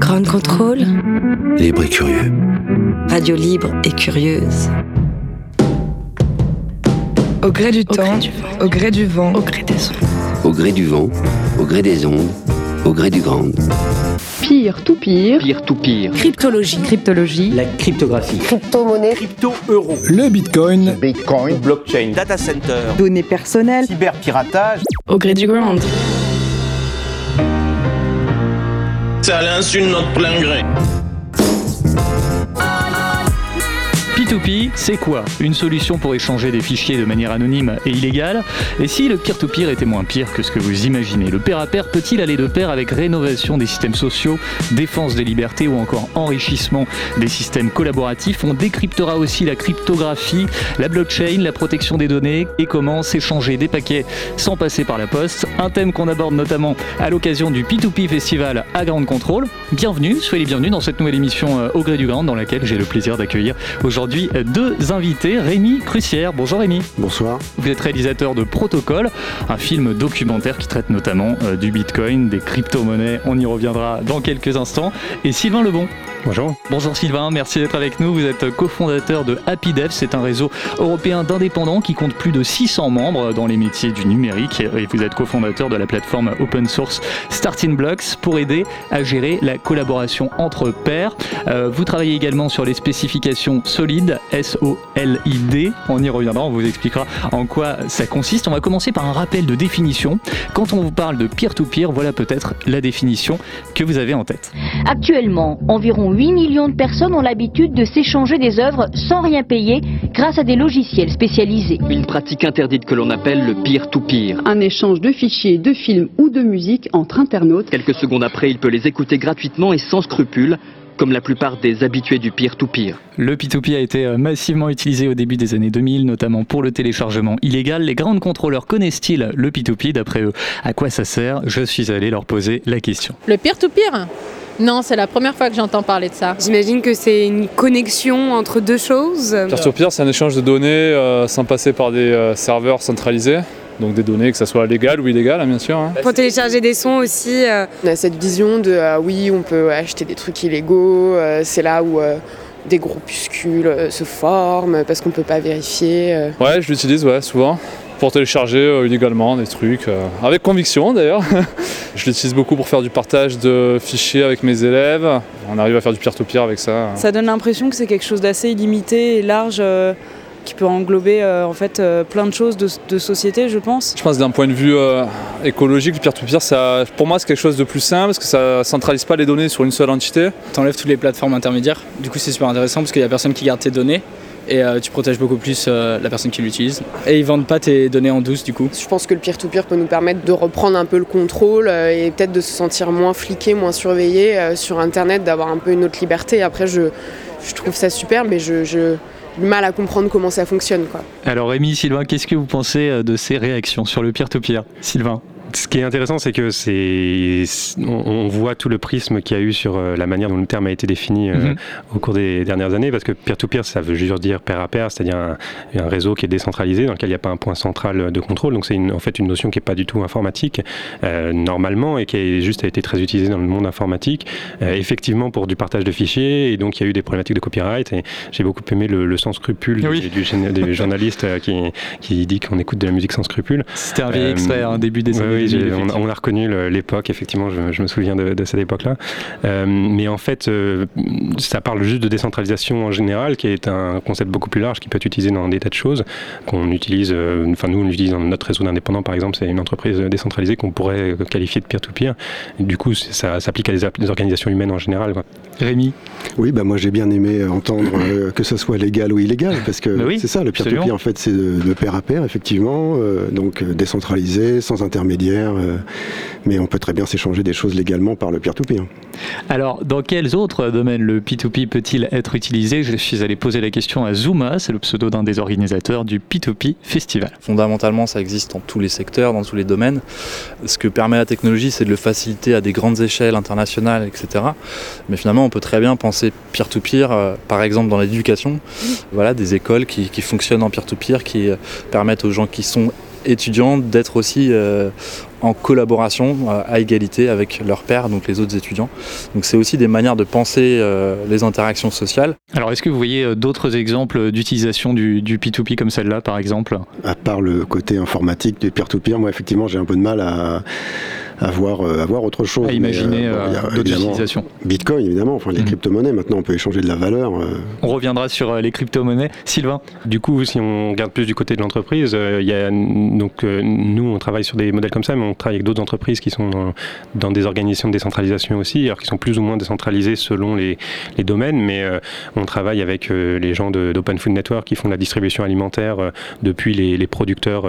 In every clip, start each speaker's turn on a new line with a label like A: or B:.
A: Grand contrôle.
B: Libre et curieux.
A: Radio libre et curieuse.
C: Au gré du temps, au gré du vent,
A: au gré des ondes.
B: Au gré du vent, au gré des ondes, au gré du grand.
D: Pire tout pire.
E: Pire tout pire.
A: Cryptologie.
D: Cryptologie.
E: La cryptographie.
F: Crypto-monnaie.
E: Crypto-euro.
G: Le bitcoin.
F: Bitcoin.
E: Blockchain. Data center.
D: Données personnelles.
E: Cyberpiratage.
A: Au gré du grand.
H: Ça l'insulte notre plein gré.
I: P2P, c'est quoi? Une solution pour échanger des fichiers de manière anonyme et illégale? Et si le peer-to-peer était moins pire que ce que vous imaginez? Le pair à pair peut-il aller de pair avec rénovation des systèmes sociaux, défense des libertés ou encore enrichissement des systèmes collaboratifs? On décryptera aussi la cryptographie, la blockchain, la protection des données et comment s'échanger des paquets sans passer par la poste. Un thème qu'on aborde notamment à l'occasion du P2P Festival à Grande Contrôle. Bienvenue, soyez les bienvenus dans cette nouvelle émission euh, au gré du grand dans laquelle j'ai le plaisir d'accueillir aujourd'hui deux invités. Rémi Crucière, bonjour Rémi.
J: Bonsoir.
I: Vous êtes réalisateur de Protocole, un film documentaire qui traite notamment euh, du Bitcoin, des crypto-monnaies. On y reviendra dans quelques instants. Et Sylvain Lebon.
J: Bonjour.
I: Bonjour Sylvain, merci d'être avec nous. Vous êtes cofondateur de HappyDev, c'est un réseau européen d'indépendants qui compte plus de 600 membres dans les métiers du numérique et vous êtes cofondateur de la plateforme open source Starting Blocks pour aider à gérer la collaboration entre pairs. Euh, vous travaillez également sur les spécifications solides, S-O-L-I-D. On y reviendra, on vous expliquera en quoi ça consiste. On va commencer par un rappel de définition. Quand on vous parle de peer-to-peer, voilà peut-être la définition que vous avez en tête.
K: Actuellement, environ 8 millions de personnes ont l'habitude de s'échanger des œuvres sans rien payer grâce à des logiciels spécialisés.
E: Une pratique interdite que l'on appelle le peer-to-peer.
D: Un échange de fichiers, de films ou de musique entre internautes.
E: Quelques secondes après, il peut les écouter gratuitement et sans scrupule comme la plupart des habitués du peer-to-peer.
I: Le P2P a été euh, massivement utilisé au début des années 2000, notamment pour le téléchargement illégal. Les grands contrôleurs connaissent-ils le P2P D'après eux, à quoi ça sert? Je suis allé leur poser la question.
L: Le peer-to-peer? Non, c'est la première fois que j'entends parler de ça.
M: J'imagine que c'est une connexion entre deux choses.
N: Peer-to-peer, c'est un échange de données euh, sans passer par des euh, serveurs centralisés. Donc des données, que ce soit légal ou illégal, hein, bien sûr. Hein.
M: Pour télécharger des sons aussi.
O: Euh... On a cette vision de oui, on peut acheter des trucs illégaux. c'est là où des groupuscules se forment parce qu'on ne peut pas vérifier.
N: Ouais, je l'utilise ouais, souvent pour télécharger euh, illégalement des trucs, euh, avec conviction d'ailleurs. je l'utilise beaucoup pour faire du partage de fichiers avec mes élèves. On arrive à faire du peer-to-peer avec ça.
P: Ça donne l'impression que c'est quelque chose d'assez illimité et large. Euh, qui peut englober en fait plein de choses de, société, je pense.
N: Je pense d'un point de vue écologique, le peer-to-peer, ça, pour moi, c'est quelque chose de plus simple parce que ça centralise pas les données sur une seule entité.
Q: T'enlèves toutes les plateformes intermédiaires. Du coup, c'est super intéressant parce qu'il y a personne qui garde tes données et euh, tu protèges beaucoup plus euh, la personne qui l'utilise. Et ils vendent pas tes données en douce du coup.
O: Je pense que le peer-to-peer peut nous permettre de reprendre un peu le contrôle euh, et peut-être de se sentir moins fliqué, moins surveillé sur Internet, d'avoir un peu une autre liberté. Après, je, je trouve ça super, mais je, je du mal à comprendre comment ça fonctionne. Quoi.
I: Alors Rémi, Sylvain, qu'est-ce que vous pensez de ces réactions sur le peer-to-peer? Sylvain
J: ce qui est intéressant, c'est que c'est on, voit tout le prisme qu'il y a eu sur euh, la manière dont le terme a été défini euh, mhm. au cours des dernières années, parce que peer-to-peer, ça veut juste dire pair à pair, c'est-à-dire un, réseau qui est décentralisé, dans lequel il n'y a pas un point central de contrôle. Donc c'est en fait une notion qui n'est pas du tout informatique euh, normalement et qui a juste a été très utilisée dans le monde informatique, effectivement pour du partage de fichiers. Et donc il y a eu des problématiques de copyright. Et j'ai beaucoup aimé le, sans scrupule du, du, journaliste qui, qui dit qu'on écoute de la musique sans scrupule.
I: C'était un vieil extrait, un début des années
J: on, a reconnu l'époque, effectivement, je, me souviens de, cette époque-là. Euh, mais en fait, euh, ça parle juste de décentralisation en général, qui est un concept beaucoup plus large, qui peut être utilisé dans des tas de choses, qu'on utilise, euh, enfin nous on utilise dans notre réseau d'indépendants par exemple, c'est une entreprise décentralisée qu'on pourrait qualifier de peer-to-peer. Du coup, ça s'applique à des, organisations humaines en général.
I: Rémi
R: Oui, bah moi j'ai bien aimé entendre que ce soit légal ou illégal, parce que bah c'est ça, le peer-to-peer en fait c'est de, de, pair à pair, effectivement, donc décentralisé, sans intermédiaire, euh, mais on peut très bien s'échanger des choses légalement par le peer-to-peer.
I: Alors, dans quels autres domaines le P2P peut-il être utilisé? Je suis allé poser la question à Zuma, c'est le pseudo d'un des organisateurs du P2P Festival.
S: Fondamentalement, ça existe dans tous les secteurs, dans tous les domaines. Ce que permet la technologie, c'est de le faciliter à des grandes échelles internationales, etc. Mais finalement, on peut très bien penser peer-to-peer, euh, par exemple dans l'éducation. Voilà, des écoles qui, qui fonctionnent en peer-to-peer, qui euh, permettent aux gens qui sont étudiants d'être aussi en collaboration à égalité avec leurs pairs, donc les autres étudiants. Donc c'est aussi des manières de penser les interactions sociales.
I: Alors est-ce que vous voyez d'autres exemples d'utilisation du, du P2P comme celle-là par exemple?
R: À part le côté informatique du peer-to-peer, moi effectivement j'ai un peu de mal à avoir avoir autre chose.
I: À imaginer d'autres utilisations.
R: Bitcoin évidemment, enfin les crypto-monnaies maintenant on peut échanger de la valeur.
I: On reviendra sur les crypto-monnaies. Sylvain
J: Du coup, si on regarde plus du côté de l'entreprise, il y a, donc nous on travaille sur des modèles comme ça, mais on travaille avec d'autres entreprises qui sont dans, des organisations de décentralisation aussi, alors qui sont plus ou moins décentralisées selon les, les domaines, mais on travaille avec les gens d'Open Food Network qui font la distribution alimentaire depuis les, les producteurs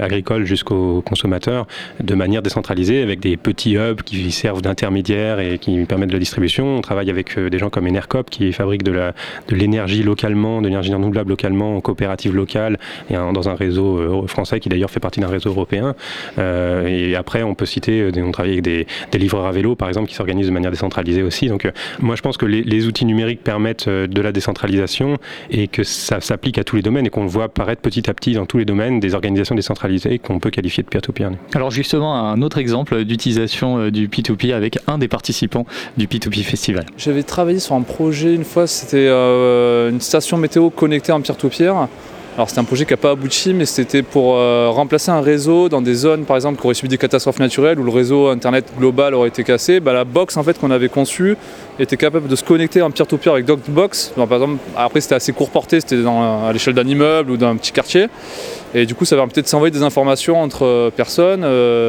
J: agricoles jusqu'aux consommateurs de manière décentralisée avec des petits hubs qui servent d'intermédiaires et qui permettent la distribution. On travaille avec des gens comme Enercop qui fabriquent de l'énergie de localement, de l'énergie renouvelable localement en coopérative locale et dans un réseau français qui d'ailleurs fait partie d'un réseau européen. et après, on peut citer, on travaille avec des, livreurs à vélo par exemple qui s'organisent de manière décentralisée aussi. Donc moi je pense que les, outils numériques permettent de la décentralisation et que ça s'applique à tous les domaines et qu'on le voit apparaître petit à petit dans tous les domaines des organisations décentralisées qu'on peut qualifier de peer-to-peer.
I: Alors justement, un autre exemple d'utilisation du P2P avec un des participants du P2P Festival.
N: J'avais travaillé sur un projet une fois, c'était une station météo connectée en peer-to-peer. Alors c'était un projet qui n'a pas abouti, mais c'était pour remplacer un réseau dans des zones, par exemple, qui auraient subi des catastrophes naturelles où le réseau internet global aurait été cassé. Bah, la box en fait qu'on avait conçue était capable de se connecter en peer-to-peer avec Docbox. par exemple, après c'était assez court porté, c'était à l'échelle d'un immeuble ou d'un petit quartier. Et du coup, ça permettait de s'envoyer des informations entre personnes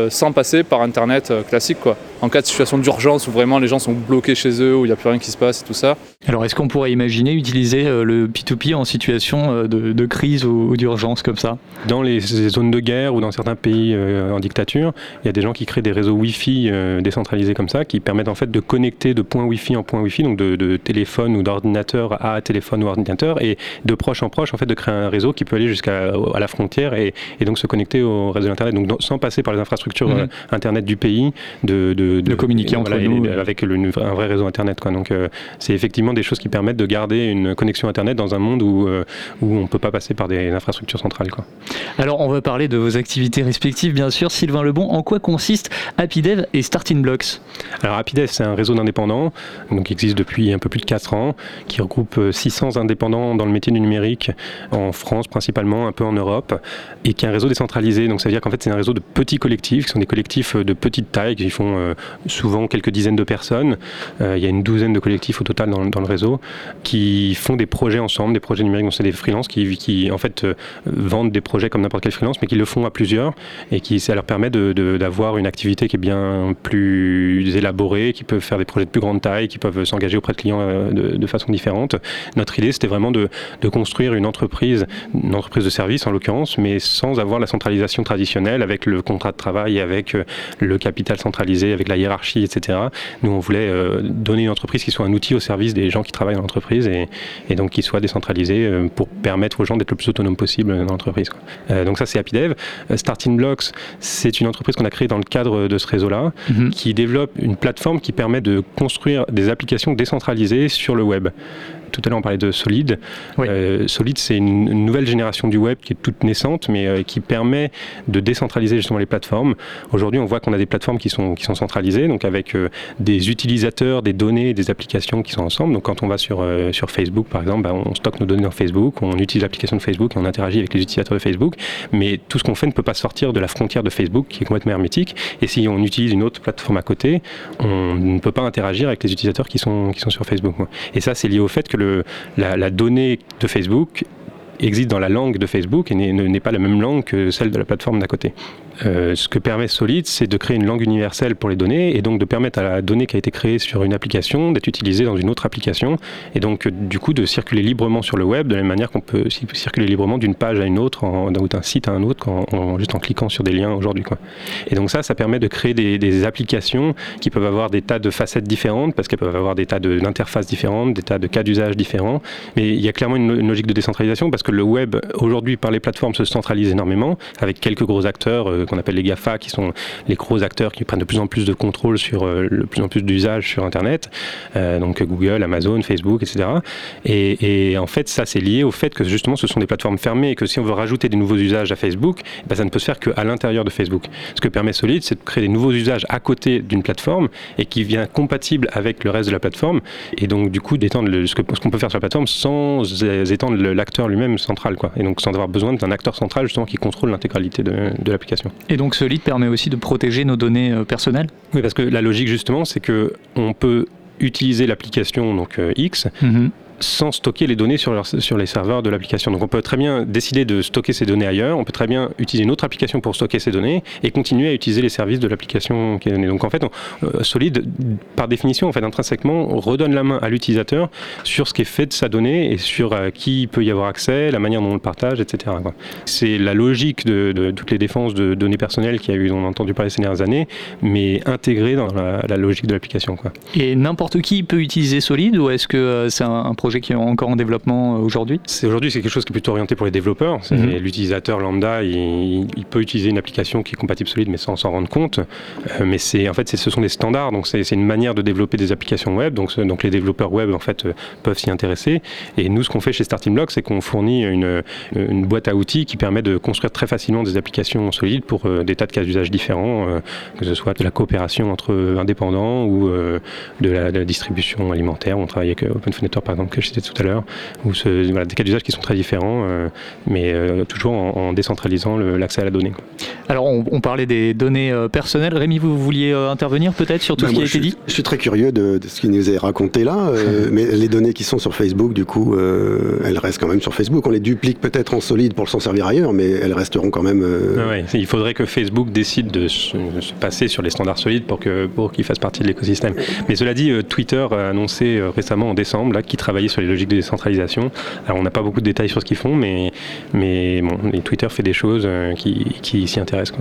N: sans passer par Internet classique. Quoi. En cas de situation d'urgence où vraiment les gens sont bloqués chez eux, où il n'y a plus rien qui se passe et tout ça.
I: Alors, est-ce qu'on pourrait imaginer utiliser le P2P en situation de, de crise ou, d'urgence comme ça?
J: Dans les, zones de guerre ou dans certains pays en dictature, il y a des gens qui créent des réseaux Wi-Fi décentralisés comme ça, qui permettent en fait de connecter de points Wi-Fi en points Wi-Fi, donc de, téléphone ou d'ordinateur à téléphone ou ordinateur, et de proche en proche, en fait, de créer un réseau qui peut aller jusqu'à à la frontière et, donc se connecter au réseau Internet, donc sans passer par les infrastructures
I: Mhm.
J: Internet du pays, de,
I: De communiquer entre
J: et-
I: nous.
J: et avec le- un vrai réseau Internet. Quoi. Donc euh, c'est effectivement des choses qui permettent de garder une connexion Internet dans un monde où, euh, où on ne peut pas passer par des infrastructures centrales. Quoi.
I: Alors, on va parler de vos activités respectives, bien sûr. Sylvain Lebon, en quoi consiste HappyDev et Starting Blocks?
J: Alors HappyDev, c'est un réseau d'indépendants donc, qui existe depuis un peu plus de 4 ans, qui regroupe euh, 600 indépendants dans le métier du numérique en France principalement, un peu en Europe, et qui est un réseau décentralisé. Donc ça veut dire qu'en fait c'est un réseau de petits collectifs, qui sont des collectifs euh, de petite taille, qui font euh, souvent quelques dizaines de personnes. Euh, il y a une douzaine de collectifs au total dans, le réseau, qui font des projets ensemble, des projets numériques, donc c'est des freelances qui, en fait euh, vendent des projets comme n'importe quel freelance, mais qui le font à plusieurs, et qui ça leur permet d'avoir une activité qui est bien plus élaborée, qui peuvent faire des projets de plus grande taille, qui peuvent s'engager auprès de clients euh, de, de façon différente. Notre idée, c'était vraiment de, de construire une entreprise, une entreprise de service en l'occurrence, mais sans avoir la centralisation traditionnelle avec le contrat de travail, avec euh, le capital centralisé, avec la hiérarchie, etc. Nous, on voulait euh, donner une entreprise qui soit un outil au service des gens qui travaillent dans l'entreprise et, et donc qui soit décentralisée pour permettre aux gens d'être le plus autonome possible dans l'entreprise. donc ça, c'est HappyDev. Starting Blocks, c'est une entreprise qu'on a créée dans le cadre de ce réseau-là, qui développe une plateforme qui permet de construire des applications décentralisées sur le web. Tout à l'heure, on parlait de Solid. Euh, Solid, c'est une, une nouvelle génération du web qui est toute naissante, mais euh, qui permet de décentraliser justement les plateformes. Aujourd'hui, on voit qu'on a des plateformes qui sont, qui sont centralisées, donc avec euh, des utilisateurs, des données, des applications qui sont ensemble. Donc, quand on va sur, sur Facebook, par exemple, bah, on stocke nos données dans Facebook, on utilise l'application de Facebook et on interagit avec les utilisateurs de Facebook. Mais tout ce qu'on fait ne peut pas sortir de la frontière de Facebook, qui est complètement hermétique. Et si on utilise une autre plateforme à côté, on ne peut pas interagir avec les utilisateurs qui sont, qui sont sur Facebook. Et ça, c'est lié au fait que le, la, donnée de Facebook existe dans la langue de Facebook et n'est- pas la même langue que celle de la plateforme d'à côté. Euh, ce que permet Solid, c'est de créer une langue universelle pour les données et donc de permettre à la donnée qui a été créée sur une application d'être utilisée dans une autre application et donc euh, du coup de circuler librement sur le web de la même manière qu'on peut ci- circuler librement d'une page à une autre en- ou d'un site à un autre en, juste en cliquant sur des liens aujourd'hui. Et donc ça, ça permet de créer des, applications qui peuvent avoir des tas de facettes différentes parce qu'elles peuvent avoir des tas de- d'interfaces différentes, des tas de cas d'usage différents. Mais il y a clairement une, une logique de décentralisation parce que le web aujourd'hui par les plateformes se centralise énormément avec quelques gros acteurs. euh, qu'on appelle les GAFA, qui sont les gros acteurs qui prennent de plus en plus de contrôle sur le plus en plus d'usages sur Internet, donc Google, Amazon, Facebook, etc. Et, en fait, ça c'est lié au fait que justement ce sont des plateformes fermées et que si on veut rajouter des nouveaux usages à Facebook, eh ben, ça ne peut se faire qu'à l'intérieur de Facebook. Ce que permet Solid, c'est de créer des nouveaux usages à côté d'une plateforme et qui vient compatible avec le reste de la plateforme et donc du coup d'étendre ce qu'on peut faire sur la plateforme sans étendre l'acteur lui-même central quoi. Et donc sans avoir besoin d'un acteur central justement qui contrôle l'intégralité de, l'application.
I: Et donc Solid permet aussi de protéger nos données euh, personnelles?
J: Oui, parce que la logique justement, c'est que on peut utiliser l'application donc euh, X mhm sans stocker les données sur, les serveurs de l'application. Donc on peut très bien décider de stocker ces données ailleurs, on peut très bien utiliser une autre application pour stocker ces données et continuer à utiliser les services de l'application qui est donnée. Donc en fait, euh, Solid, par définition, en fait, intrinsèquement, redonne la main à l'utilisateur sur ce qui est fait de sa donnée et sur euh, qui peut y avoir accès, la manière dont on le partage, etc. C'est la logique de, toutes les défenses de données personnelles qui a eu, on a entendu parler ces dernières années, mais intégrée dans la, logique de l'application.
I: Et n'importe qui peut utiliser Solid ou est-ce que euh, c'est un projet qui est encore en développement euh, aujourd'hui
J: C'est aujourd'hui c'est quelque chose qui est plutôt orienté pour les développeurs. Mhm. L'utilisateur lambda, il, peut utiliser une application qui est compatible solide, mais sans s'en rendre compte. Euh, mais c'est en fait ce sont des standards, donc c'est une manière de développer des applications web. Donc, donc les développeurs web en fait euh, peuvent s'y intéresser. Et nous, ce qu'on fait chez Starting Block, c'est qu'on fournit une, une, boîte à outils qui permet de construire très facilement des applications solides pour des tas de cas d'usage différents, que ce soit de la coopération entre indépendants ou de la, distribution alimentaire. On travaille avec OpenFonator par exemple que tout à l'heure, ou voilà, des cas d'usage qui sont très différents, euh, mais euh, toujours en, décentralisant l'accès à la donnée.
I: Alors, on, parlait des données euh, personnelles. Rémi, vous vouliez intervenir peut-être sur tout ce qui a été dit?
R: Je suis très curieux de, ce qu'il nous est raconté là, mais les données qui sont sur Facebook, du coup, elles restent quand même sur Facebook. On les duplique peut-être en solide pour s'en servir ailleurs, mais elles resteront quand même.
J: il faudrait que Facebook décide de se, passer sur les standards solides pour qu'ils pour fassent partie de l'écosystème. Mais cela dit, Twitter a annoncé récemment en décembre qu'il sur les logiques de décentralisation. Alors on n'a pas beaucoup de détails sur ce qu'ils font, mais, mais bon, Twitter fait des choses euh, qui, s'y intéressent.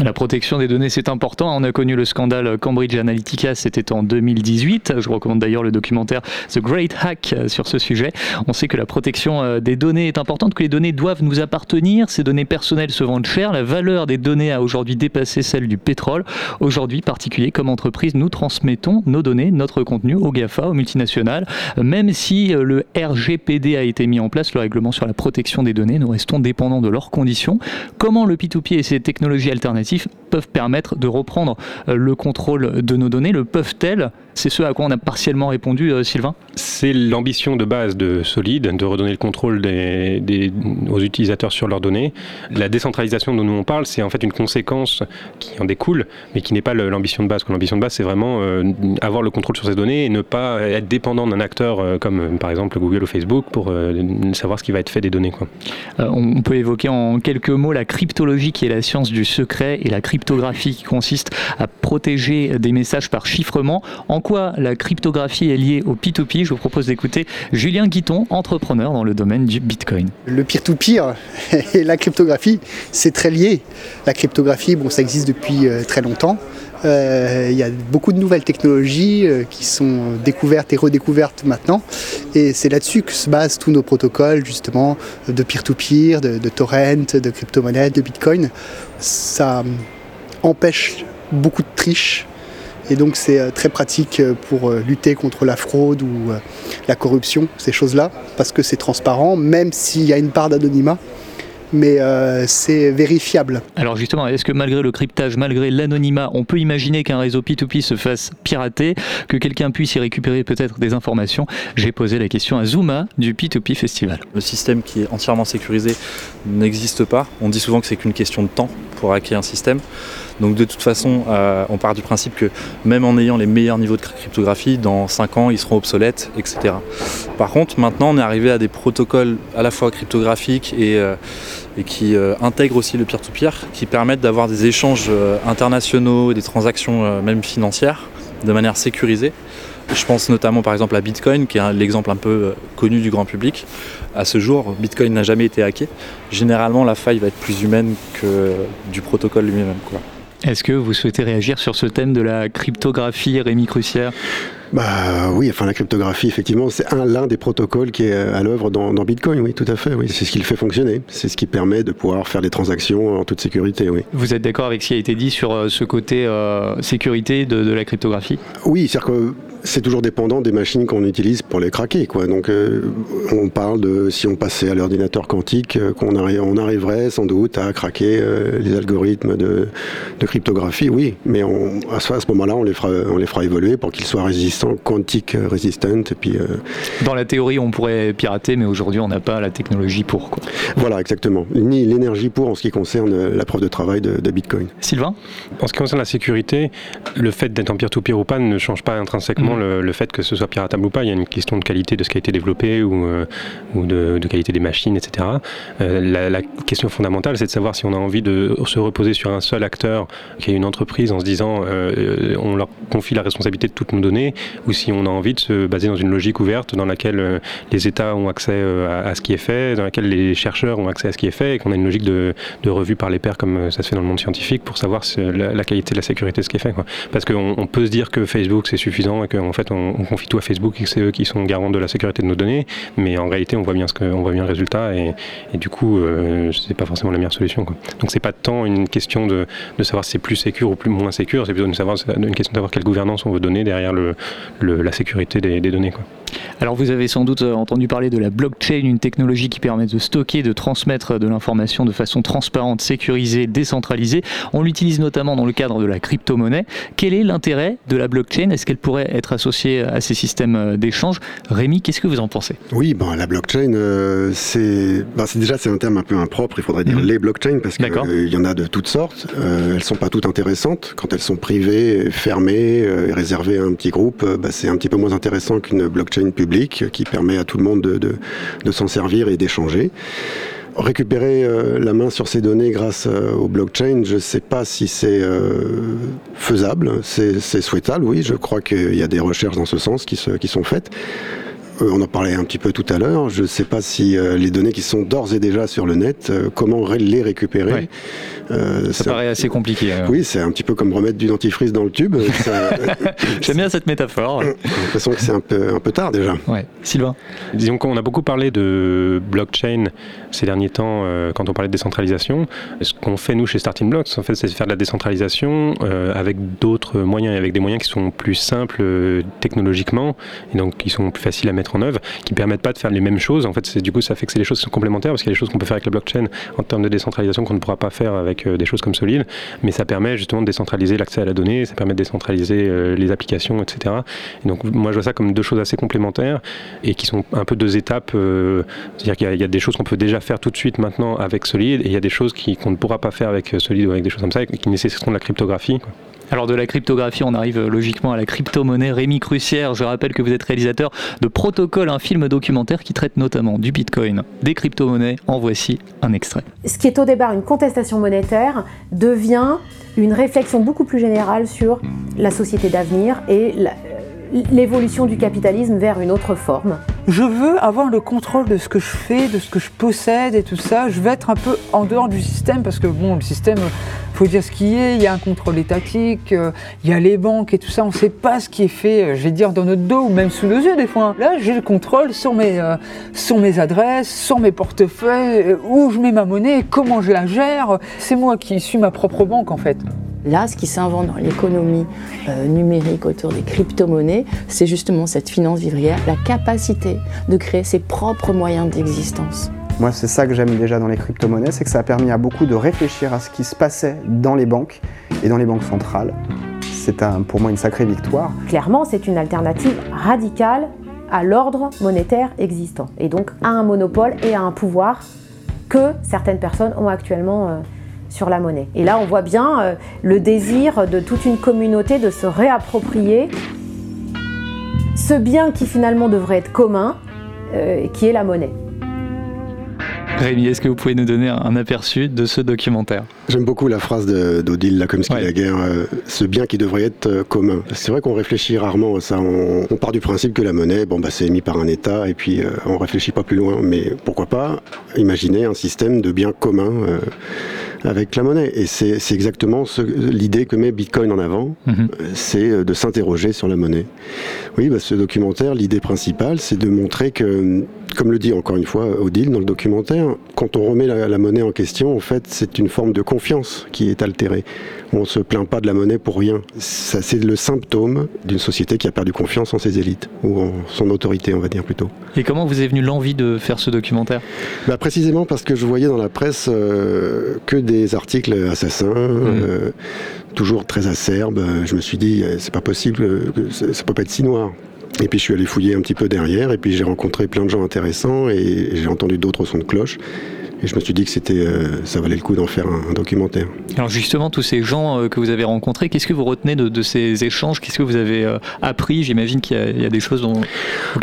I: La protection des données, c'est important. On a connu le scandale Cambridge Analytica, c'était en 2018. Je recommande d'ailleurs le documentaire The Great Hack euh, sur ce sujet. On sait que la protection euh, des données est importante, que les données doivent nous appartenir. Ces données personnelles se vendent cher. La valeur des données a aujourd'hui dépassé celle du pétrole. Aujourd'hui, particuliers comme entreprise, nous transmettons nos données, notre contenu aux GAFA, aux multinationales. Même si le RGPD a été mis en place, le règlement sur la protection des données, nous restons dépendants de leurs conditions. Comment le P2P et ses technologies alternatives peuvent permettre de reprendre euh, le contrôle de nos données? Le peuvent-elles c'est ce à quoi on a partiellement répondu, euh, Sylvain
J: C'est l'ambition de base de Solid, de redonner le contrôle des, aux utilisateurs sur leurs données. La décentralisation dont nous on parle, c'est en fait une conséquence qui en découle, mais qui n'est pas l'ambition de base. L'ambition de base, c'est vraiment euh, avoir le contrôle sur ces données et ne pas être dépendant d'un acteur euh, comme par exemple Google ou Facebook pour savoir ce qui va être fait des données. Quoi.
I: on peut évoquer en quelques mots la cryptologie qui est la science du secret et la cryptographie qui consiste à protéger des messages par chiffrement. En quoi la cryptographie est liée au P2P Je vous propose d'écouter Julien Guiton, entrepreneur dans le domaine du Bitcoin.
F: Le peer-to-peer et la cryptographie, c'est très lié. La cryptographie, bon, ça existe depuis euh, très longtemps. Euh, il y a beaucoup de nouvelles technologies euh, qui sont découvertes et redécouvertes maintenant. Et c'est là-dessus que se basent tous nos protocoles, justement, de peer-to-peer, de, de torrent, de crypto-monnaie, de Bitcoin. Ça empêche beaucoup de triches et donc c'est euh, très pratique euh, pour euh, lutter contre la fraude ou la corruption, ces choses-là, parce que c'est transparent, même s'il y a une part d'anonymat mais c'est vérifiable.
I: Alors justement, est-ce que malgré le cryptage, malgré l'anonymat, on peut imaginer qu'un réseau P2P se fasse pirater, que quelqu'un puisse y récupérer peut-être des informations? J'ai posé la question à Zuma du P2P Festival.
S: Le système qui est entièrement sécurisé n'existe pas. On dit souvent que c'est qu'une question de temps pour hacker un système. Donc de toute façon, euh, on part du principe que même en ayant les meilleurs niveaux de cryptographie, dans 5 ans, ils seront obsolètes, etc. Par contre, maintenant, on est arrivé à des protocoles à la fois cryptographiques et, euh, qui euh, intègrent aussi le peer-to-peer, qui permettent d'avoir des échanges internationaux, des transactions même financières, de manière sécurisée. Je pense notamment par exemple à Bitcoin, qui est l'exemple un peu connu du grand public. À ce jour, Bitcoin n'a jamais été hacké. Généralement, la faille va être plus humaine que du protocole lui-même.
I: Est-ce que vous souhaitez réagir sur ce thème de la cryptographie, Rémi Crucière
R: Bah oui, enfin la cryptographie, effectivement, c'est l'un des protocoles qui est à l'œuvre dans, Bitcoin, oui, tout à fait. Oui. C'est ce qui le fait fonctionner. C'est ce qui permet de pouvoir faire des transactions en toute sécurité, oui.
I: Vous êtes d'accord avec ce qui a été dit sur euh, ce côté euh, sécurité de, de, la cryptographie?
R: Oui, c'est-à-dire que c'est toujours dépendant des machines qu'on utilise pour les craquer. Quoi. Donc euh, on parle de si on passait à l'ordinateur quantique, euh, qu'on on arriverait sans doute à craquer euh, les algorithmes de, cryptographie, oui, mais on, à ce, moment-là, on, les fera, on les fera évoluer pour qu'ils soient résistants, quantique résistants. Et puis,
I: Dans la théorie, on pourrait pirater, mais aujourd'hui, on n'a pas la technologie pour. Quoi.
R: Voilà, exactement. Ni l'énergie pour en ce qui concerne la preuve de travail de, Bitcoin.
I: Sylvain?
J: En ce qui concerne la sécurité, le fait d'être en peer-to-peer ou pas ne change pas intrinsèquement le, fait que ce soit piratable ou pas. Il y a une question de qualité de ce qui a été développé ou, euh, ou de, qualité des machines, etc. Euh, la, question fondamentale, c'est de savoir si on a envie de se reposer sur un seul acteur qui est une entreprise en se disant euh, on leur confie la responsabilité de toutes nos données ou si on a envie de se baser dans une logique ouverte dans laquelle les États ont accès à, ce qui est fait, dans laquelle les chercheurs ont accès à ce qui est fait et qu'on a une logique de, revue par les pairs comme ça se fait dans le monde scientifique pour savoir la, qualité de la sécurité de ce qui est fait. Quoi. Parce qu'on on peut se dire que Facebook c'est suffisant et qu'en fait on, confie tout à Facebook et c'est eux qui sont garants de la sécurité de nos données, mais en réalité on voit bien, ce que, voit bien le résultat et, du coup euh, c'est pas forcément la meilleure solution. Donc c'est pas tant une question de, savoir si c'est plus sécur ou plus moins sécur, c'est plutôt une, question de savoir quelle gouvernance on veut donner derrière la sécurité des, données.
I: Alors vous avez sans doute euh, entendu parler de la blockchain, une technologie qui permet de stocker, de transmettre de l'information de façon transparente, sécurisée, décentralisée. On l'utilise notamment dans le cadre de la crypto-monnaie. Quel est l'intérêt de la blockchain? Est-ce qu'elle pourrait être associée à ces systèmes euh, d'échange? Rémi, qu'est-ce que vous en pensez?
R: Oui, bon, la blockchain, euh, bah, c'est déjà c'est un terme un peu impropre, il faudrait dire mhm. les blockchains, parce qu'il y en a de toutes sortes. elles ne sont pas toutes intéressantes. Quand elles sont privées, fermées, réservées à un petit groupe, bah, c'est un petit peu moins intéressant qu'une blockchain public qui permet à tout le monde de, s'en servir et d'échanger. Récupérer euh, la main sur ces données grâce euh, au blockchain, je ne sais pas si c'est euh, faisable, c'est souhaitable, oui, je crois qu'il y a des recherches dans ce sens qui sont faites. Euh, on en parlait un petit peu tout à l'heure. Je ne sais pas si euh, les données qui sont d'ores et déjà sur le net, euh, comment les récupérer.
I: ça paraît assez compliqué.
R: Oui, c'est un petit peu comme remettre du dentifrice dans le tube.
I: J'aime bien cette métaphore.
R: J'ai l'impression que c'est un peu, un peu tard déjà.
I: Ouais. Sylvain
J: Disons qu'on a beaucoup parlé de blockchain ces derniers temps quand on parlait de décentralisation. Ce qu'on fait nous chez Starting Blocks, en fait, c'est faire de la décentralisation avec d'autres moyens, avec des moyens qui sont plus simples technologiquement et donc qui sont plus faciles à mettre en œuvre, qui permettent pas de faire les mêmes choses. En fait, du coup, ça fait que c'est des choses qui sont complémentaires parce qu'il y a des choses qu'on peut faire avec la blockchain en termes de décentralisation qu'on ne pourra pas faire avec euh, des choses comme Solid, mais ça permet justement de décentraliser l'accès à la donnée, ça permet de décentraliser euh, les applications, etc. donc, moi, je vois ça comme deux choses assez complémentaires et qui sont un peu deux étapes. Euh, c'est-à-dire qu'il y, a des choses qu'on peut déjà faire tout de suite maintenant avec Solid et il y a des choses qu'on ne pourra pas faire avec Solid ou avec des choses comme ça qui nécessiteront de la cryptographie.
I: Alors de la cryptographie, on arrive euh, logiquement à la crypto-monnaie. Rémi Crucière, je rappelle que vous êtes réalisateur de Protocole, un film documentaire qui traite notamment du Bitcoin, des crypto-monnaies. En voici un extrait.
G: Ce qui est au départ une contestation monétaire devient une réflexion beaucoup plus générale sur la société d'avenir et la, l'évolution du capitalisme vers une autre forme.
T: Je veux avoir le contrôle de ce que je fais, de ce que je possède et tout ça. Je veux être un peu en dehors du système parce que bon, le système, faut dire ce qui est. Il y a un contrôle étatique, euh, il y a les banques et tout ça. On ne sait pas ce qui est fait, euh, je vais dire, dans notre dos ou même sous nos yeux des fois. Là, j'ai le contrôle sur mes, euh, sur mes adresses, sur mes portefeuilles, où je mets ma monnaie, comment je la gère. C'est moi qui suis ma propre banque en fait.
U: Là, ce qui s'invente dans l'économie euh, numérique autour des crypto-monnaies, c'est justement cette finance vivrière, la capacité de créer ses propres moyens d'existence.
V: Moi, c'est ça que j'aime déjà dans les crypto-monnaies, c'est que ça a permis à beaucoup de réfléchir à ce qui se passait dans les banques et dans les banques centrales. C'est pour moi une sacrée victoire.
G: Clairement, c'est une alternative radicale à l'ordre monétaire existant, et donc à un monopole et à un pouvoir que certaines personnes ont actuellement. Euh, sur la monnaie. Et là, on voit bien euh, le désir de toute une communauté de se réapproprier ce bien qui finalement devrait être commun, euh, qui est la monnaie.
I: Rémi, est-ce que vous pouvez nous donner un aperçu de ce documentaire?
R: J'aime beaucoup la phrase d'Odile Lacomsky-Laguerre, euh, ce bien qui devrait être commun. C'est vrai qu'on réfléchit rarement à ça. On, part du principe que la monnaie, bon, bah, c'est émis par un État et puis on réfléchit pas plus loin. Mais pourquoi pas imaginer un système de biens communs avec la monnaie. Et c'est exactement l'idée que met Bitcoin en avant, mhm. c'est de s'interroger sur la monnaie. Oui, bah, ce documentaire, l'idée principale, c'est de montrer que comme le dit encore une fois Odile dans le documentaire, quand on remet la, monnaie en question, en fait, c'est une forme de confiance qui est altérée. On ne se plaint pas de la monnaie pour rien. Ça, c'est le symptôme d'une société qui a perdu confiance en ses élites, ou en son autorité, on va dire plutôt.
I: Et comment vous est venue l'envie de faire ce documentaire?
R: Bah, Précisément parce que je voyais dans la presse euh, que des articles assassins, mmh. euh, toujours très acerbes. Je me suis dit, eh, c'est pas possible, ça peut pas être si noir. Et puis je suis allé fouiller un petit peu derrière, et puis j'ai rencontré plein de gens intéressants, et j'ai entendu d'autres sons de cloche. Et je me suis dit que c'était, euh, ça valait le coup d'en faire un, documentaire.
I: Alors justement, tous ces gens euh, que vous avez rencontrés, qu'est-ce que vous retenez de, ces échanges? Qu'est-ce que vous avez euh, appris? J'imagine qu'il y, a des choses dont,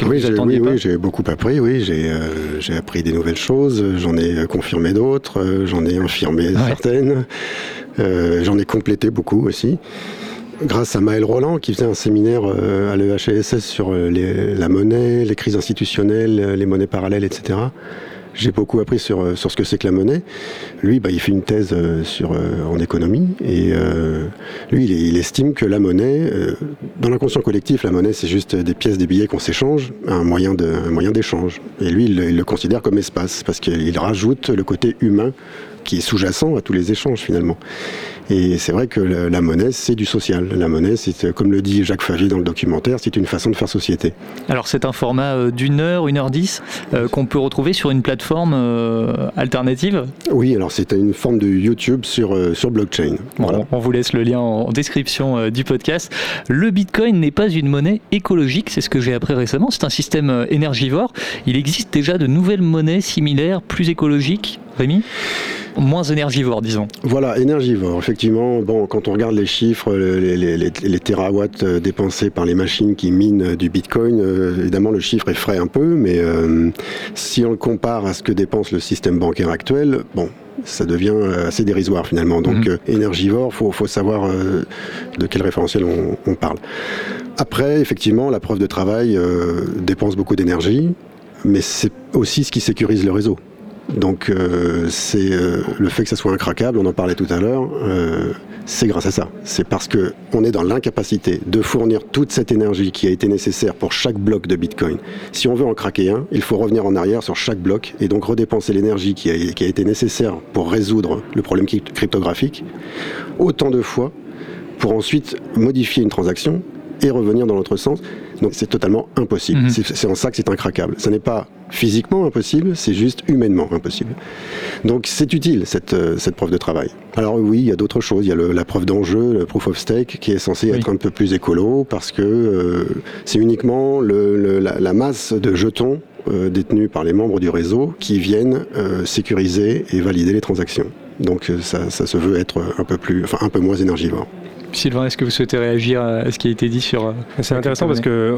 R: oui,
I: vous
R: oui, Oui, j'ai beaucoup appris. Oui, j'ai appris des nouvelles choses. J'en ai confirmé d'autres. J'en ai infirmé certaines. J'en ai complété beaucoup aussi grâce à Maël Roland qui faisait un séminaire euh, à l'EHSS sur euh, la monnaie, les crises institutionnelles, euh, les monnaies parallèles, etc. J'ai beaucoup appris sur, ce que c'est que la monnaie. Lui, bah, il fait une thèse sur, en économie et lui, il, estime que la monnaie, dans l'inconscient collectif, la monnaie, c'est juste des pièces, des billets qu'on s'échange, un moyen d'échange. Et lui, il, le considère comme espace parce qu'il rajoute le côté humain qui est sous-jacent à tous les échanges finalement. Et c'est vrai que la monnaie, c'est du social. La monnaie, c'est, comme le dit Jacques Favier dans le documentaire, c'est une façon de faire société.
I: Alors c'est un format euh, d'une heure, une heure dix, euh, qu'on peut retrouver sur une plateforme euh, alternative?
R: Oui, alors c'est une forme de YouTube sur, sur blockchain.
I: on vous laisse le lien en description du podcast. Le Bitcoin n'est pas une monnaie écologique, c'est ce que j'ai appris récemment, c'est un système énergivore. Il existe déjà de nouvelles monnaies similaires, plus écologiques Rémi Moins énergivore, disons.
R: Voilà, énergivore. Effectivement, bon, quand on regarde les chiffres, les, les, les, terawatts euh, dépensés par les machines qui minent du Bitcoin, euh, évidemment, le chiffre effraie un peu, mais euh, si on le compare à ce que dépense le système bancaire actuel, bon, ça devient assez dérisoire finalement. Donc mhm. énergivore, il faut, savoir de quel référentiel on, parle. Après, effectivement, la preuve de travail dépense beaucoup d'énergie, mais c'est aussi ce qui sécurise le réseau. Donc euh, c'est euh, le fait que ça soit incraquable, on en parlait tout à l'heure, euh, c'est grâce à ça. C'est parce qu'on est dans l'incapacité de fournir toute cette énergie qui a été nécessaire pour chaque bloc de Bitcoin. Si on veut en craquer un, il faut revenir en arrière sur chaque bloc et donc redépenser l'énergie qui a, qui a été nécessaire pour résoudre le problème cryptographique autant de fois pour ensuite modifier une transaction et revenir dans l'autre sens. Donc c'est totalement impossible. Mhm. C'est en ça que c'est incraquable. Ce n'est pas physiquement impossible, c'est juste humainement impossible. Donc c'est utile cette, euh, cette preuve de travail. Alors oui, il y a d'autres choses. Il y a la preuve d'enjeu, le proof of stake, qui est censé être un peu plus écolo parce que euh, c'est uniquement le, la, masse de jetons euh, détenus par les membres du réseau qui viennent sécuriser et valider les transactions. Donc ça, ça, se veut être un peu plus, enfin un peu moins énergivore.
I: Sylvain, est-ce que vous souhaitez réagir à ce qui a été dit sur... Euh,
J: c'est intéressant parce que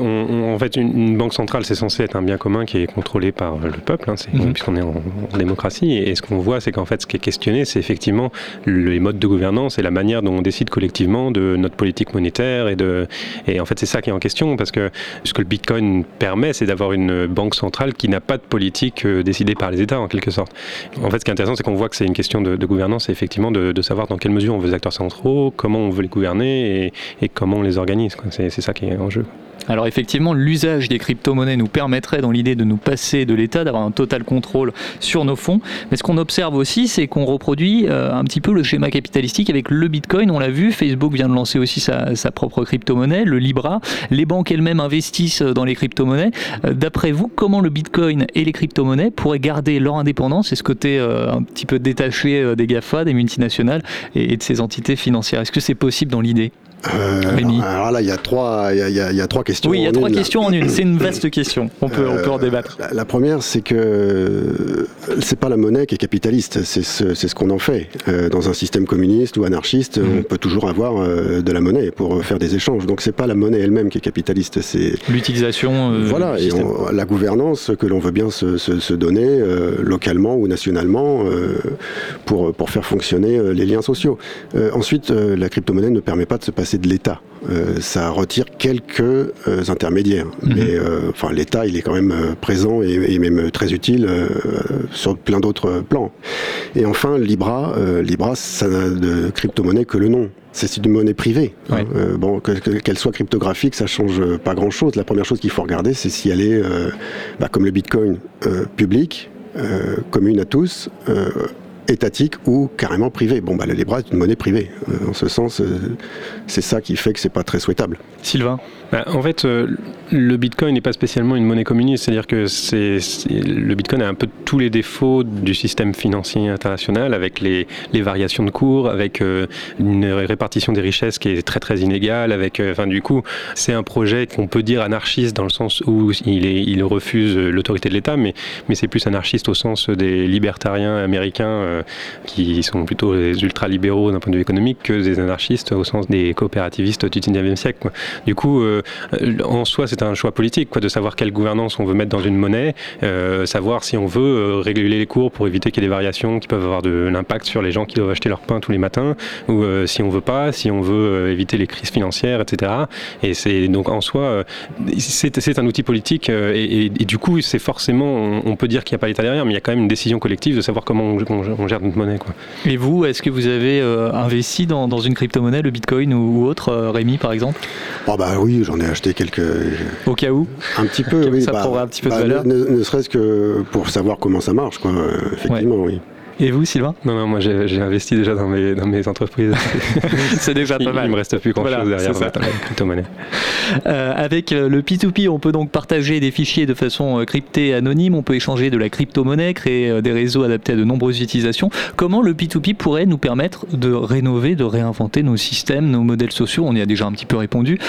J: en fait, une, banque centrale, c'est censé être un bien commun qui est contrôlé par le peuple, hein, mhm. puisqu'on est en, démocratie. Et, ce qu'on voit, c'est qu'en fait, ce qui est questionné, c'est effectivement les modes de gouvernance et la manière dont on décide collectivement de notre politique monétaire. Et, de, et en fait, c'est ça qui est en question, parce que ce que le Bitcoin permet, c'est d'avoir une banque centrale qui n'a pas de politique euh, décidée par les États, en quelque sorte. En fait, ce qui est intéressant, c'est qu'on voit que c'est une question de, gouvernance et effectivement de, de, savoir dans quelle mesure on veut les acteurs centraux, comment on veut les gouverner et, et comment on les organise. C'est ça qui est en jeu.
I: Alors effectivement, l'usage des crypto-monnaies nous permettrait dans l'idée de nous passer de l'État, d'avoir un total contrôle sur nos fonds. Mais ce qu'on observe aussi, c'est qu'on reproduit euh, un petit peu le schéma capitalistique avec le Bitcoin. On l'a vu, Facebook vient de lancer aussi sa, propre crypto-monnaie, le Libra. Les banques elles-mêmes investissent dans les crypto-monnaies. Euh, d'après vous, comment le Bitcoin et les crypto-monnaies pourraient garder leur indépendance et ce côté euh, un petit peu détaché des GAFA, des multinationales et de ces entités financières? Est-ce que c'est possible dans l'idée?
R: Euh, alors là, il y a trois, il y, a, trois questions.
I: Oui, il y a trois questions en une. C'est une vaste question. On peut, on peut en euh, débattre.
R: La, première, c'est que c'est pas la monnaie qui est capitaliste. C'est ce, ce qu'on en fait. Euh, dans un système communiste ou anarchiste, mhm. on peut toujours avoir euh, de la monnaie pour faire des échanges. Donc c'est pas la monnaie elle-même qui est capitaliste. C'est
I: l'utilisation.
R: voilà, et la gouvernance que l'on veut bien se, se, se donner localement ou nationalement pour pour faire fonctionner les liens sociaux. ensuite, la crypto-monnaie ne permet pas de se passer c'est de l'État. Euh, ça retire quelques euh, intermédiaires. Mhm. Mais euh, enfin, l'État, il est quand même présent et, même très utile sur plein d'autres plans. Et enfin, Libra, Libra, ça n'a de crypto-monnaie que le nom. C'est une monnaie privée. Hein. bon, qu'elle soit cryptographique, ça change pas grand-chose. La première chose qu'il faut regarder, c'est si elle est, bah, comme le Bitcoin, public, commune à tous étatique ou carrément privé. Bon, bah, le Libra est une monnaie privée. en ce sens, c'est ça qui fait que c'est pas très souhaitable.
I: Sylvain
J: bah, En fait, euh, le Bitcoin n'est pas spécialement une monnaie communiste, c'est-à-dire que c'est, le Bitcoin a un peu tous les défauts du système financier international, avec les, les variations de cours, avec euh, une répartition des richesses qui est très très inégale, avec, euh, du coup, c'est un projet qu'on peut dire anarchiste dans le sens où il, il refuse l'autorité de l'État, mais, mais c'est plus anarchiste au sens des libertariens américains qui sont plutôt des ultra-libéraux d'un point de vue économique que des anarchistes au sens des coopérativistes du 19e siècle. Du coup, en soi, c'est un choix politique, quoi, de savoir quelle gouvernance on veut mettre dans une monnaie, euh, savoir si on veut euh, réguler les cours pour éviter qu'il y ait des variations qui peuvent avoir de l'impact sur les gens qui doivent acheter leur pain tous les matins, ou si on veut pas, si on veut éviter les crises financières, etc. Et c'est donc en soi, c'est un outil politique, et, du coup, c'est forcément, on, peut dire qu'il n'y a pas l'État derrière, mais il y a quand même une décision collective de savoir comment on, gère notre monnaie. Quoi.
I: Et vous, est-ce que vous avez investi dans, dans une crypto-monnaie, le Bitcoin ou, autre, Rémi par exemple?
R: Oh bah oui, j'en ai acheté quelques.
I: Au cas où
R: Un petit peu, oui.
I: Ça
R: bah,
I: prendra un petit peu de
R: bah,
I: valeur.
R: Ne, serait-ce que pour savoir comment ça marche, quoi. Effectivement, oui.
I: Et vous, Sylvain?
J: Non, non, moi j'ai investi déjà dans mes, dans mes entreprises.
I: c'est déjà pas mal.
J: Il me reste plus grand-chose derrière la crypto-monnaie.
I: Euh, avec euh, le P2P, on peut donc partager des fichiers de façon euh, cryptée anonyme, on peut échanger de la crypto-monnaie, créer des réseaux adaptés à de nombreuses utilisations. Comment le P2P pourrait nous permettre de rénover, de réinventer nos systèmes, nos modèles sociaux? On y a déjà un petit peu répondu.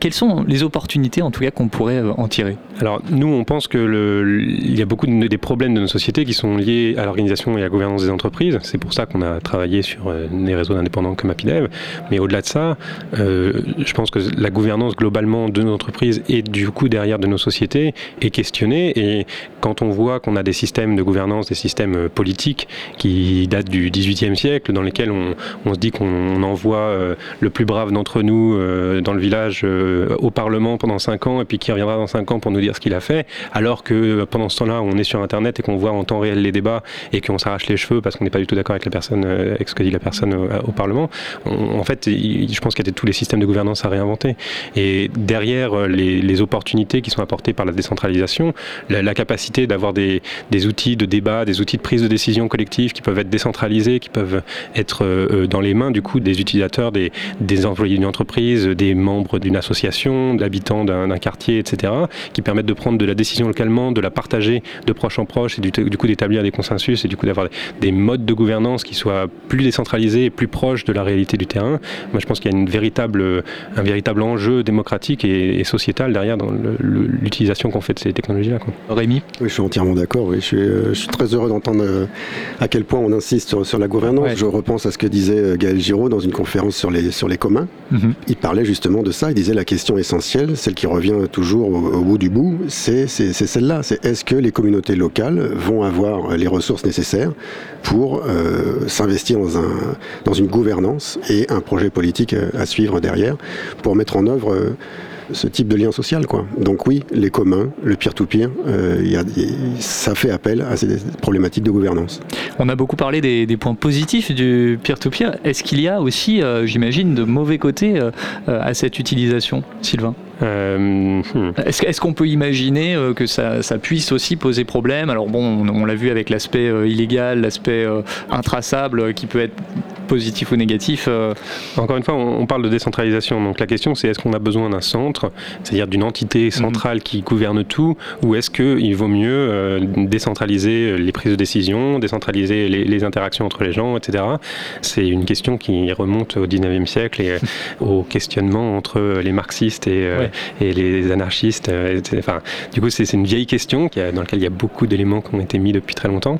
I: quelles sont les opportunités, en tout cas, qu'on pourrait en tirer?
J: Alors, nous, on pense qu'il y a beaucoup de, des problèmes de nos sociétés qui sont liés à l'organisation et à la gouvernance des entreprises. C'est pour ça qu'on a travaillé sur des réseaux d'indépendants comme APIDEV. Mais au-delà de ça, je pense que la gouvernance globale globalement de nos entreprises et du coup derrière de nos sociétés est questionné. Et quand on voit qu'on a des systèmes de gouvernance, des systèmes euh, politiques qui datent du XVIIIe siècle, dans lesquels on, se dit qu'on envoie euh, le plus brave d'entre nous euh, dans le village au Parlement pendant 5 ans et puis qui reviendra dans 5 ans pour nous dire ce qu'il a fait, alors que pendant ce temps-là, on est sur Internet et qu'on voit en temps réel les débats et qu'on s'arrache cheveux parce qu'on n'est pas du tout d'accord avec la personne, avec ce que dit la personne au, Parlement. en fait, je pense qu'il y a tous les systèmes de gouvernance à réinventer. Et derrière euh, les, opportunités qui sont apportées par la décentralisation, la, capacité d'avoir des, outils de débat, des outils de prise de décision collective qui peuvent être décentralisés, qui peuvent être euh, euh, dans les mains du coup des utilisateurs, des, employés d'une entreprise, des membres d'une association, d'habitants d'un quartier, etc., qui permettent de prendre de la décision localement, de la partager de proche en proche et du, coup d'établir des consensus et du coup d'avoir des modes de gouvernance qui soient plus décentralisés et plus proches de la réalité du terrain. Moi je pense qu'il y a une véritable, un véritable enjeu démocratique et, sociétale derrière dans l'utilisation qu'on fait de ces technologies-là.
I: Rémi?
R: Oui, je suis entièrement d'accord. Oui. Je, suis, euh, je, suis, très heureux d'entendre euh, à quel point on insiste sur, la gouvernance. Je repense à ce que disait euh, Gaël Giraud dans une conférence sur les, sur les communs. Mhm. Il parlait justement de ça. Il disait la question essentielle, celle qui revient toujours au, bout du bout, c'est celle-là. C'est est-ce que les communautés locales vont avoir les ressources nécessaires pour s'investir dans, un, dans une gouvernance et un projet politique à suivre derrière pour mettre en œuvre ce type de lien social. Quoi. Donc oui, les communs, le peer-to-peer, euh, ça fait appel à ces problématiques de gouvernance.
I: On a beaucoup parlé des, points positifs du peer-to-peer. Est-ce qu'il y a aussi, euh, j'imagine, de mauvais côtés euh, à cette utilisation, Sylvain? Hmm. Est-ce qu'on peut imaginer que ça, puisse aussi poser problème? Alors bon, on, l'a vu avec l'aspect illégal, l'aspect intraçable qui peut être positif ou négatif.
J: Encore une fois, on, parle de décentralisation. Donc la question, c'est est-ce qu'on a besoin d'un centre c'est-à-dire d'une entité centrale qui gouverne tout, ou est-ce qu'il vaut mieux euh, décentraliser les prises de décision, décentraliser les, interactions entre les gens, etc. C'est une question qui remonte au 19e siècle et euh, au questionnement entre les marxistes et, euh, et les anarchistes. Enfin, du coup, c'est une vieille question dans laquelle il y a beaucoup d'éléments qui ont été mis depuis très longtemps.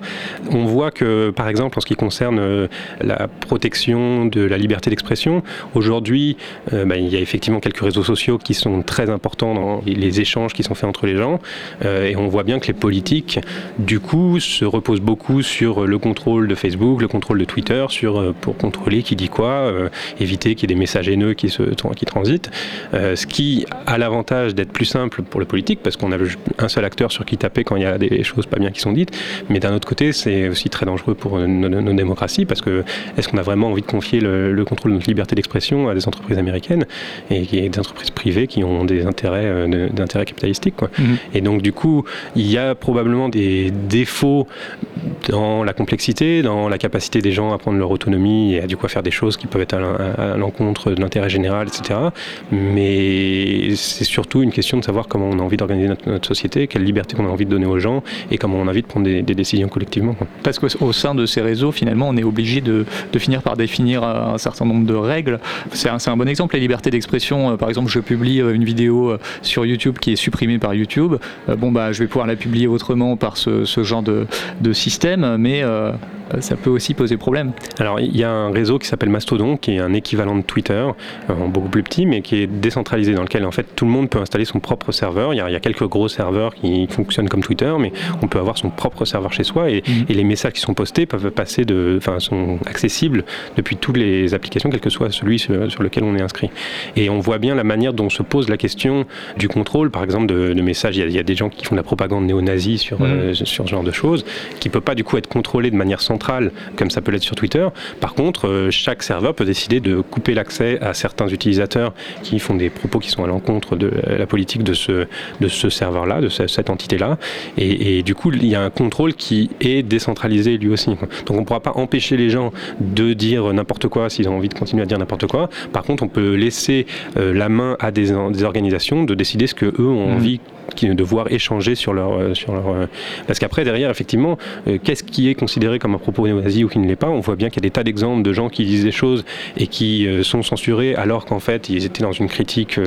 J: On voit que, par exemple, en ce qui concerne la protection de la liberté d'expression. Aujourd'hui, bah, il y a effectivement quelques réseaux sociaux qui sont très importants dans les échanges qui sont faits entre les gens, et on voit bien que les politiques, du coup, se reposent beaucoup sur le contrôle de Facebook, le contrôle de Twitter, sur pour contrôler qui dit quoi, éviter qu'il y ait des messages haineux qui se qui transitent, ce qui a l'avantage d'être plus simple pour le politique parce qu'on a un seul acteur sur qui taper quand il y a des choses pas bien qui sont dites. Mais d'un autre côté, c'est aussi très dangereux pour nos, démocraties parce que est-ce qu'on a vraiment envie de confier le, contrôle de notre liberté d'expression à des entreprises américaines et, des entreprises privées qui ont des intérêts, euh, d'intérêts capitalistiques quoi. Mhm. Et donc du coup, il y a probablement des défauts dans la complexité, dans la capacité des gens à prendre leur autonomie et à du coup faire des choses qui peuvent être à l'encontre de l'intérêt général, etc. Mais c'est surtout une question de savoir comment on a envie d'organiser notre, société, quelle liberté qu'on a envie de donner aux gens et comment on a envie de prendre des, décisions collectivement.
I: Parce qu'au sein de ces réseaux, finalement, on est obligé de, finir par définir un certain nombre de règles. C'est un, bon exemple, la liberté d'expression. Euh, par exemple, je publie euh, une vidéo euh, sur YouTube qui est supprimée par YouTube. Bon, bah, je vais pouvoir la publier autrement par ce, genre de, système, mais ça peut aussi poser problème.
J: Alors, il y a un réseau qui s'appelle Mastodon, qui est un équivalent de Twitter, beaucoup plus petit, mais qui est décentralisé, dans lequel en fait tout le monde peut installer son propre serveur. Il y, a, quelques gros serveurs qui fonctionnent comme Twitter, mais on peut avoir son propre serveur chez soi et, mhm. les messages qui sont postés peuvent passer de, enfin, sont accessibles depuis toutes les applications, quel que soit celui sur, lequel on est inscrit. Et on voit bien la manière dont se pose la question du contrôle, par exemple, de, messages. Il y, a, des gens qui font de la propagande néo-nazie sur, mhm. euh, sur ce genre de choses, qui ne peut pas du coup être contrôlé de manière centrale, comme ça peut l'être sur Twitter. Par contre, euh, chaque serveur peut décider de couper l'accès à certains utilisateurs qui font des propos qui sont à l'encontre de la politique de ce, de ce serveur-là, de cette entité-là. Et, du coup, il y a un contrôle qui est décentralisé lui aussi. Donc on ne pourra pas empêcher les gens de dire n'importe quoi s'ils ont envie de continuer à dire n'importe quoi. Par contre, on peut laisser euh, la main à des, des, organisations de décider ce que eux ont mmh. Qui, devoir échanger sur leur. Euh, sur leur euh, parce qu'après, derrière, effectivement, euh, qu'est-ce qui est considéré comme un propos néo-nazi ou qui ne l'est pas? On voit bien qu'il y a des tas d'exemples de gens qui disent des choses et qui sont censurés alors qu'en fait, ils étaient dans une critique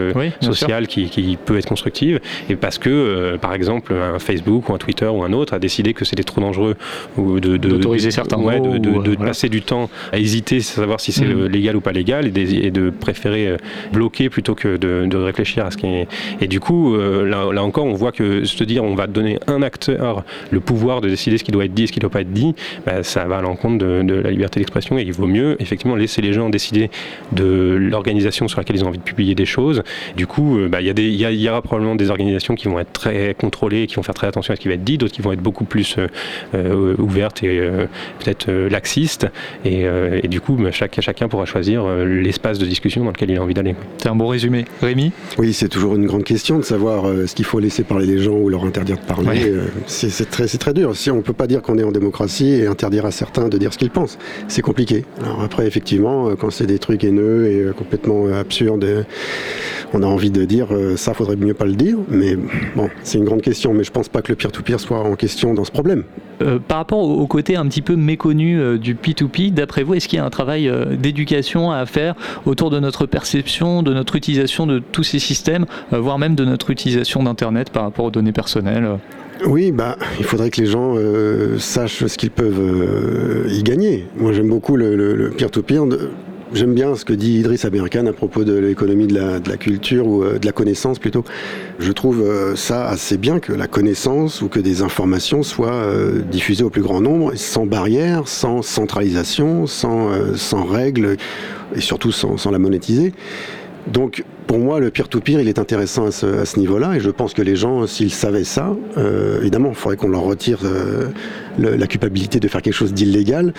J: sociale qui, qui, peut être constructive. Et parce que, par exemple, un Facebook ou un Twitter ou un autre a décidé que c'était trop dangereux ou de,
I: d'autoriser certains
J: mots, de, passer du temps à hésiter, à savoir si c'est mm. légal ou pas légal, et, de préférer bloquer plutôt que de, réfléchir à ce qui est. Et du coup, là, là encore, on voit que se dire on va donner un acteur le pouvoir de décider ce qui doit être dit et ce qui ne doit pas être dit, bah, ça va à l'encontre de, la liberté d'expression et il vaut mieux effectivement laisser les gens décider de l'organisation sur laquelle ils ont envie de publier des choses. Du coup, euh, bah, il y, aura probablement des organisations qui vont être très contrôlées et qui vont faire très attention à ce qui va être dit, d'autres qui vont être beaucoup plus euh, euh, ouvertes et peut-être laxistes. Et, du coup, bah, chacun pourra choisir l'espace de discussion dans lequel il a envie d'aller.
I: C'est un bon résumé. Rémi?
R: Oui, c'est toujours une grande question de savoir ce qu'il faut laisser parler les gens ou leur interdire de parler, euh, c'est très, très dur. Si on ne peut pas dire qu'on est en démocratie et interdire à certains de dire ce qu'ils pensent, c'est compliqué. Alors après, effectivement, euh, quand c'est des trucs haineux et euh, complètement absurdes, on a envie de dire ça, faudrait mieux pas le dire. Mais bon, c'est une grande question. Mais je pense pas que le peer-to-peer soit en question dans ce problème.
I: par rapport au, côté un petit peu méconnu du P2P, d'après vous, est-ce qu'il y a un travail d'éducation à faire autour de notre perception, de notre utilisation de tous ces systèmes, voire même de notre utilisation d'Internet? Par rapport aux données personnelles
R: oui, bah, il faudrait que les gens euh, sachent ce qu'ils peuvent euh, y gagner. Moi, j'aime beaucoup le peer-to-peer. J'aime bien ce que dit Idriss Aberkan à propos de l'économie de la, culture ou euh, de la connaissance plutôt. Je trouve ça assez bien que la connaissance ou que des informations soient diffusées au plus grand nombre, sans barrière, sans centralisation, sans, sans règles et surtout sans, sans la monétiser. Donc, pour moi, le peer-to-peer, il est intéressant à ce, niveau-là, et je pense que les gens, s'ils savaient ça, euh, évidemment, il faudrait qu'on leur retire euh, la culpabilité de faire quelque chose d'illégal,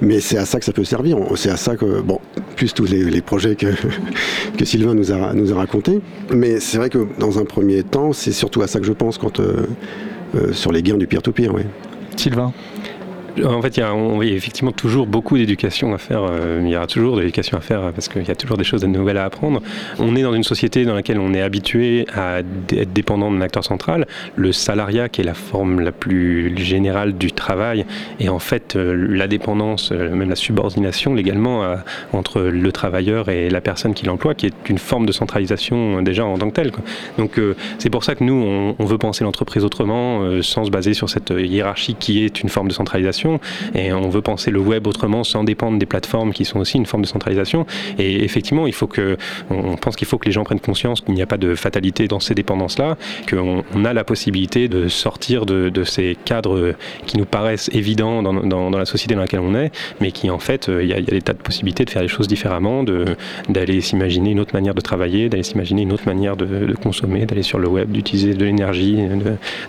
R: mais c'est à ça que ça peut servir. C'est à ça que, bon, plus tous les, projets que, que Sylvain nous a, nous a racontés, mais c'est vrai que dans un premier temps, c'est surtout à ça que je pense quand, euh, sur les gains du peer-to-peer. oui.
I: Sylvain
J: en fait, il y, a, effectivement toujours beaucoup d'éducation à faire. Euh, il y aura toujours de l'éducation à faire parce qu'il y a toujours des choses nouvelles à apprendre. On est dans une société dans laquelle on est habitué à être dépendant d'un acteur central. Le salariat, qui est la forme la plus générale du travail, et en fait euh, la dépendance, euh, même la subordination légalement entre le travailleur et la personne qui l'emploie, qui est une forme de centralisation déjà en tant que telle. Donc c'est pour ça que nous, on veut penser l'entreprise autrement, sans se baser sur cette hiérarchie qui est une forme de centralisation Et on veut penser le web autrement sans dépendre des plateformes qui sont aussi une forme de centralisation. Et effectivement, il faut que, on pense qu'il faut que les gens prennent conscience qu'il n'y a pas de fatalité dans ces dépendances-là, qu'on on a la possibilité de sortir de, ces cadres qui nous paraissent évidents dans, la société dans laquelle on est, mais qui en fait, il y, a, il y a des tas de possibilités de faire les choses différemment, d'aller s'imaginer une autre manière de travailler, d'aller s'imaginer une autre manière de, consommer, d'aller sur le web, d'utiliser de l'énergie,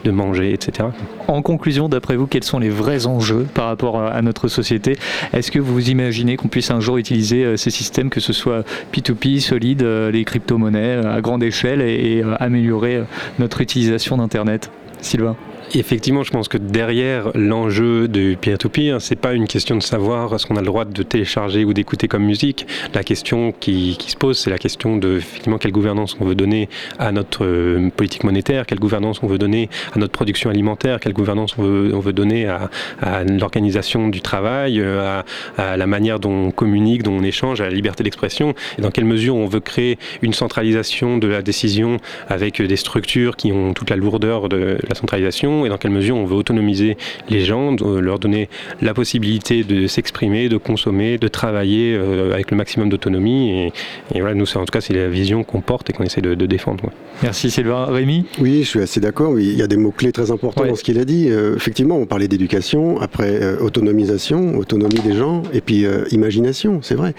J: de, manger, etc.
I: En conclusion, d'après vous, quels sont les vrais enjeux par rapport à notre société. Est-ce que vous imaginez qu'on puisse un jour utiliser euh, ces systèmes, que ce soit P2P, solide, euh, les crypto-monnaies euh, à grande échelle et améliorer notre utilisation d'Internet? Sylvain
J: Effectivement, je pense que derrière l'enjeu de peer-to-peer, c'est pas une question de savoir ce qu'on a le droit de télécharger ou d'écouter comme musique. La question qui, se pose, c'est la question de effectivement quelle gouvernance on veut donner à notre euh, politique monétaire, quelle gouvernance on veut donner à notre production alimentaire, quelle gouvernance on veut, on veut donner à, à l'organisation du travail, euh, à, à, la manière dont on communique, dont on échange, à la liberté d'expression, et dans quelle mesure on veut créer une centralisation de la décision avec des structures qui ont toute la lourdeur de la centralisation et dans quelle mesure on veut autonomiser les gens, leur donner la possibilité de s'exprimer, de consommer, de travailler euh, avec le maximum d'autonomie. Et, et, voilà, nous, en tout cas, c'est la vision qu'on porte et qu'on essaie de, de défendre. Ouais.
I: Merci Sylvain. Rémi?
R: Oui, je suis assez d'accord. Oui. Il y a des mots-clés très importants ouais. dans ce qu'il a dit. Euh, effectivement, on parlait d'éducation, après euh, autonomisation, autonomie des gens, et puis euh, imagination, c'est vrai.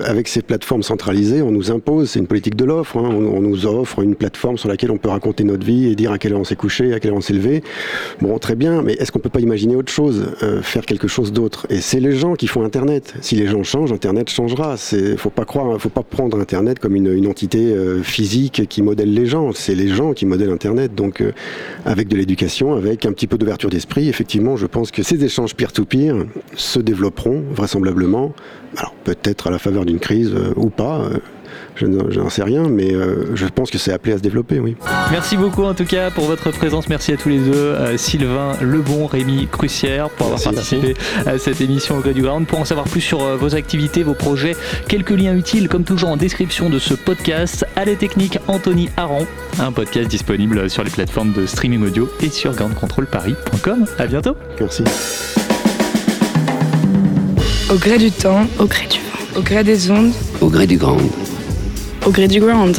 R: Avec ces plateformes centralisées, on nous impose, c'est une politique de l'offre, hein, on, on, nous offre une plateforme sur laquelle on peut raconter notre vie et dire à quelle heure on s'est couché, à quelle heure on s'est levé. Bon, très bien, mais est-ce qu'on peut pas imaginer autre chose, euh, faire quelque chose d'autre? Et c'est les gens qui font Internet. Si les gens changent, Internet changera. C'est, faut pas croire, faut pas prendre Internet comme une, entité euh, physique qui modèle les gens. C'est les gens qui modèlent Internet. Donc, euh, avec de l'éducation, avec un petit peu d'ouverture d'esprit, effectivement, je pense que ces échanges peer-to-peer -peer se développeront vraisemblablement. Alors, peut-être à la faveur d'une crise ou pas je n'en sais rien, mais euh, je pense que c'est appelé à se développer, oui.
I: Merci beaucoup en tout cas pour votre présence. Merci à tous les deux, euh, Sylvain Lebon, Rémi Crucière, pour avoir merci, participé merci. à cette émission au gré du ground. Pour en savoir plus sur euh, vos activités, vos projets, quelques liens utiles, comme toujours en description de ce podcast. Allez Technique, Anthony Aran, un podcast disponible sur les plateformes de streaming audio et sur groundcontrolparis.com. À bientôt.
R: Merci.
W: Au gré du temps,
A: au gré du vent,
W: au gré des ondes,
A: au gré du grand
W: au gré du ground.